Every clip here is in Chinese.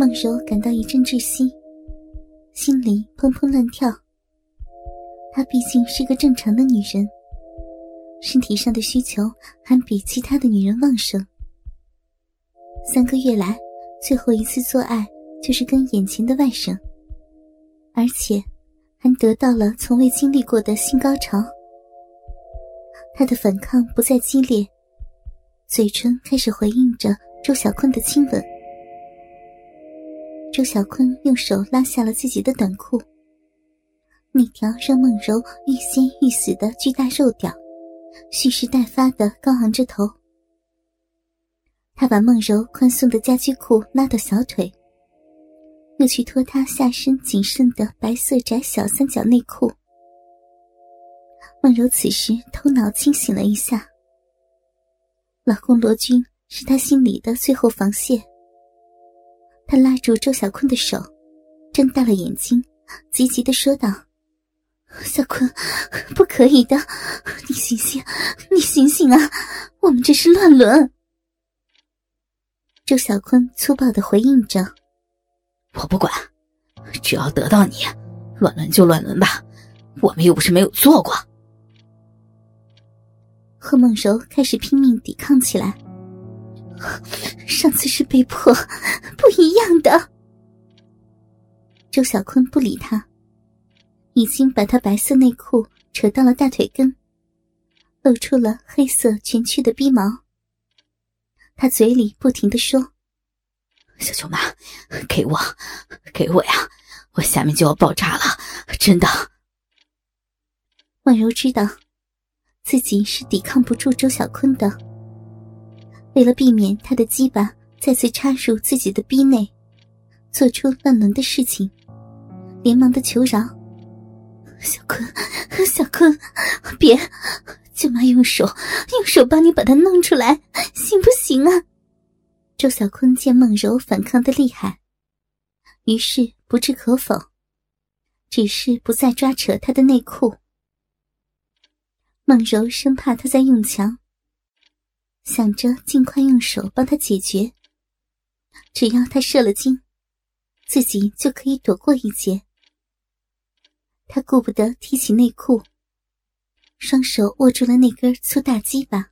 孟柔感到一阵窒息，心里砰砰乱跳。她毕竟是个正常的女人，身体上的需求还比其他的女人旺盛。三个月来，最后一次做爱就是跟眼前的外甥，而且还得到了从未经历过的性高潮。她的反抗不再激烈，嘴唇开始回应着周小坤的亲吻。周小坤用手拉下了自己的短裤，那条让梦柔欲仙欲死的巨大肉屌，蓄势待发的高昂着头。他把梦柔宽松的家居裤拉到小腿，又去脱她下身仅剩的白色窄小三角内裤。梦柔此时头脑清醒了一下，老公罗军是她心里的最后防线。他拉住周小坤的手，睁大了眼睛，急急的说道：“小坤，不可以的，你醒醒，你醒醒啊！我们这是乱伦。”周小坤粗暴的回应着：“我不管，只要得到你，乱伦就乱伦吧，我们又不是没有做过。”贺梦柔开始拼命抵抗起来。上次是被迫，不一样的。周小坤不理他，已经把他白色内裤扯到了大腿根，露出了黑色蜷曲的逼毛。他嘴里不停的说：“小舅妈，给我，给我呀！我下面就要爆炸了，真的。”婉柔知道，自己是抵抗不住周小坤的。为了避免他的鸡巴再次插入自己的逼内，做出乱伦的事情，连忙的求饶：“小坤，小坤，别，舅妈用手，用手帮你把它弄出来，行不行啊？”周小坤见孟柔反抗的厉害，于是不置可否，只是不再抓扯他的内裤。孟柔生怕他在用强。想着尽快用手帮他解决，只要他射了精，自己就可以躲过一劫。他顾不得提起内裤，双手握住了那根粗大鸡巴。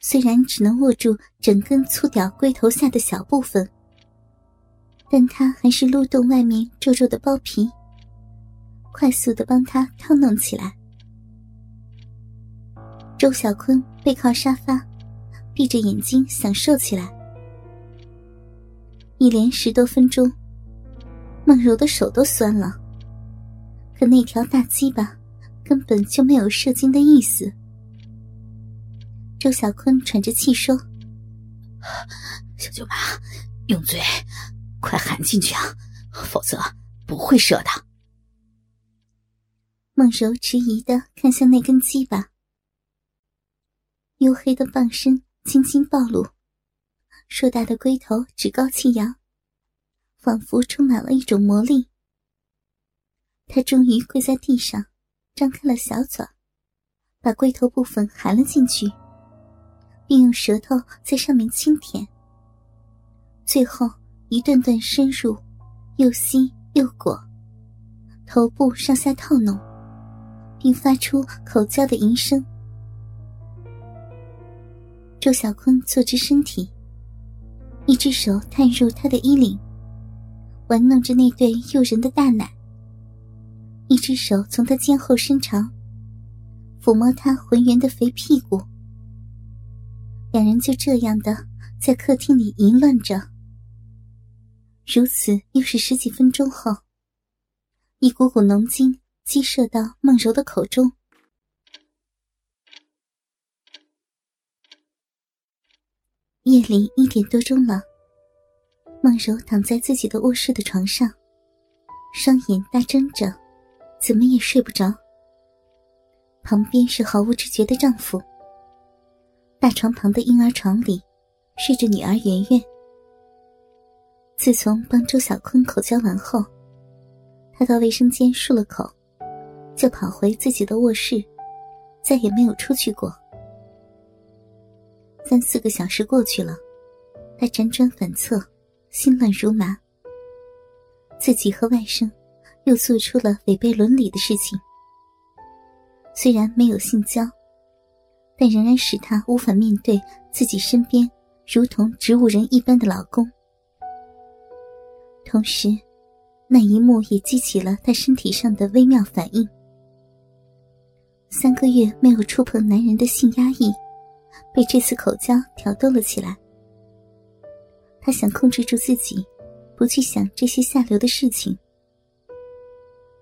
虽然只能握住整根粗屌龟头下的小部分，但他还是撸动外面皱皱的包皮，快速的帮他套弄起来。周小坤背靠沙发，闭着眼睛享受起来。一连十多分钟，梦柔的手都酸了。可那条大鸡巴根本就没有射精的意思。周小坤喘着气说：“小舅妈，用嘴，快含进去啊，否则不会射的。”梦柔迟疑的看向那根鸡巴。黝黑的棒身轻轻暴露，硕大的龟头趾高气扬，仿佛充满了一种魔力。他终于跪在地上，张开了小嘴，把龟头部分含了进去，并用舌头在上面轻舔。最后一段段深入，又吸又裹，头部上下套弄，并发出口叫的吟声。周小坤坐直身体，一只手探入他的衣领，玩弄着那对诱人的大奶；一只手从他肩后伸长，抚摸他浑圆的肥屁股。两人就这样的在客厅里淫乱着。如此又是十几分钟后，一股股浓精激射到梦柔的口中。夜里一点多钟了，梦柔躺在自己的卧室的床上，双眼大睁着，怎么也睡不着。旁边是毫无知觉的丈夫。大床旁的婴儿床里，睡着女儿圆圆。自从帮周小坤口交完后，他到卫生间漱了口，就跑回自己的卧室，再也没有出去过。三四个小时过去了，他辗转反侧，心乱如麻。自己和外甥又做出了违背伦理的事情，虽然没有性交，但仍然使他无法面对自己身边如同植物人一般的老公。同时，那一幕也激起了他身体上的微妙反应。三个月没有触碰男人的性压抑，被这次口交挑逗了起来。他想控制住自己，不去想这些下流的事情。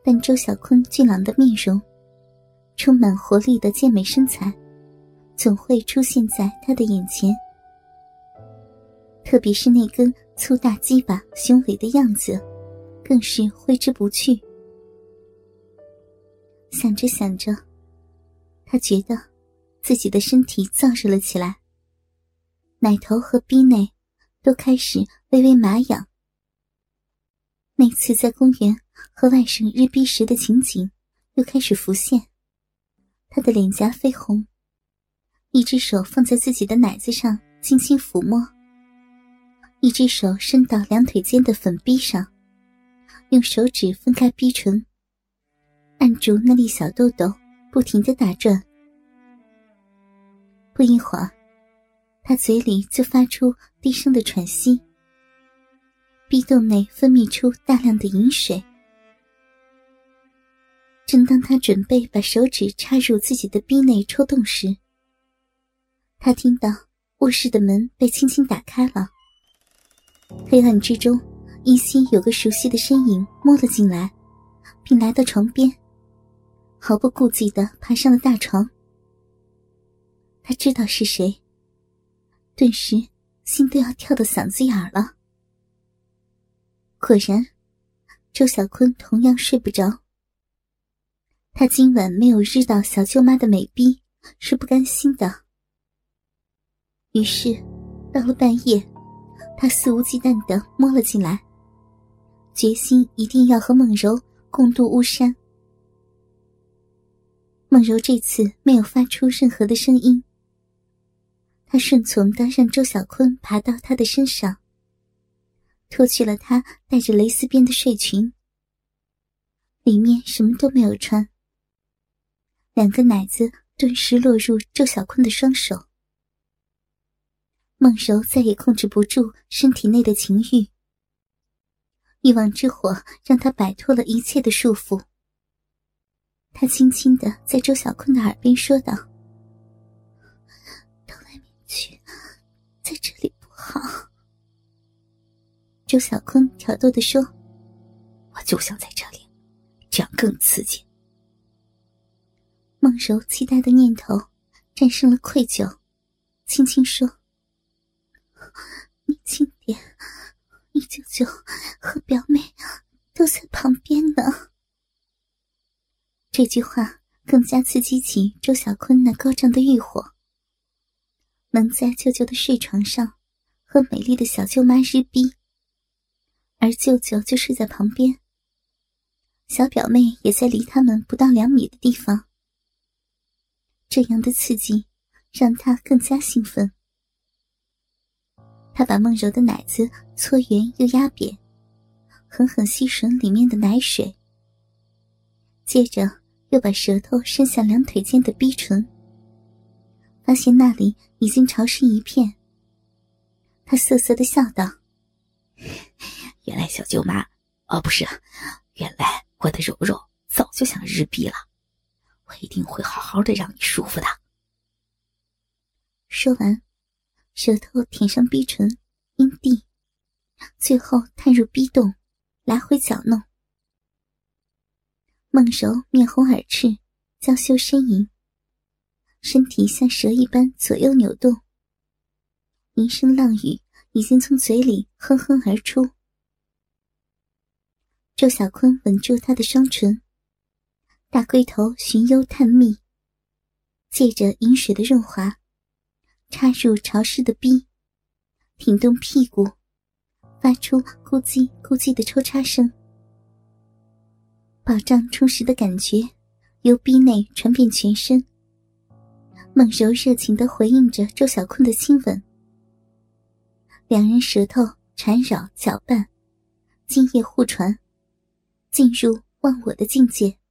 但周小坤俊朗的面容，充满活力的健美身材，总会出现在他的眼前。特别是那根粗大鸡巴雄伟的样子，更是挥之不去。想着想着。他觉得自己的身体燥热了起来，奶头和逼内都开始微微麻痒。那次在公园和外甥日逼时的情景又开始浮现，他的脸颊绯红，一只手放在自己的奶子上轻轻抚摸，一只手伸到两腿间的粉逼上，用手指分开逼唇，按住那粒小豆豆。不停的打转，不一会儿，他嘴里就发出低声的喘息，壁洞内分泌出大量的饮水。正当他准备把手指插入自己的壁内抽动时，他听到卧室的门被轻轻打开了，黑暗之中依稀有个熟悉的身影摸了进来，并来到床边。毫不顾忌的爬上了大床。他知道是谁，顿时心都要跳到嗓子眼了。果然，周小坤同样睡不着。他今晚没有日到小舅妈的美逼，是不甘心的。于是，到了半夜，他肆无忌惮的摸了进来，决心一定要和梦柔共度巫山。梦柔这次没有发出任何的声音，他顺从的让周小坤爬到他的身上，脱去了他带着蕾丝边的睡裙，里面什么都没有穿。两个奶子顿时落入周小坤的双手，梦柔再也控制不住身体内的情欲，欲望之火让她摆脱了一切的束缚。他轻轻的在周小坤的耳边说道：“周小坤挑逗的说：“我就想在这里，这样更刺激。”梦柔期待的念头战胜了愧疚，轻轻说：“你轻点，你舅舅和表妹都在旁边呢。”这句话更加刺激起周小坤那高涨的欲火。能在舅舅的睡床上和美丽的小舅妈日逼，而舅舅就睡在旁边，小表妹也在离他们不到两米的地方。这样的刺激让他更加兴奋。他把梦柔的奶子搓圆又压扁，狠狠吸吮里面的奶水，接着。又把舌头伸向两腿间的逼唇，发现那里已经潮湿一片。他涩涩的笑道：“原来小舅妈，哦，不是，原来我的柔柔早就想日逼了，我一定会好好的让你舒服的。”说完，舌头舔上逼唇、阴蒂，最后探入逼洞，来回搅弄。孟柔面红耳赤，娇羞呻吟，身体像蛇一般左右扭动。一声浪语已经从嘴里哼哼而出。周小坤吻住她的双唇，大龟头寻幽探秘，借着饮水的润滑，插入潮湿的逼，挺动屁股，发出咕叽咕叽的抽插声。饱胀充实的感觉由逼内传遍全身。孟柔热情的回应着周小坤的亲吻，两人舌头缠绕搅拌，今夜互传，进入忘我的境界。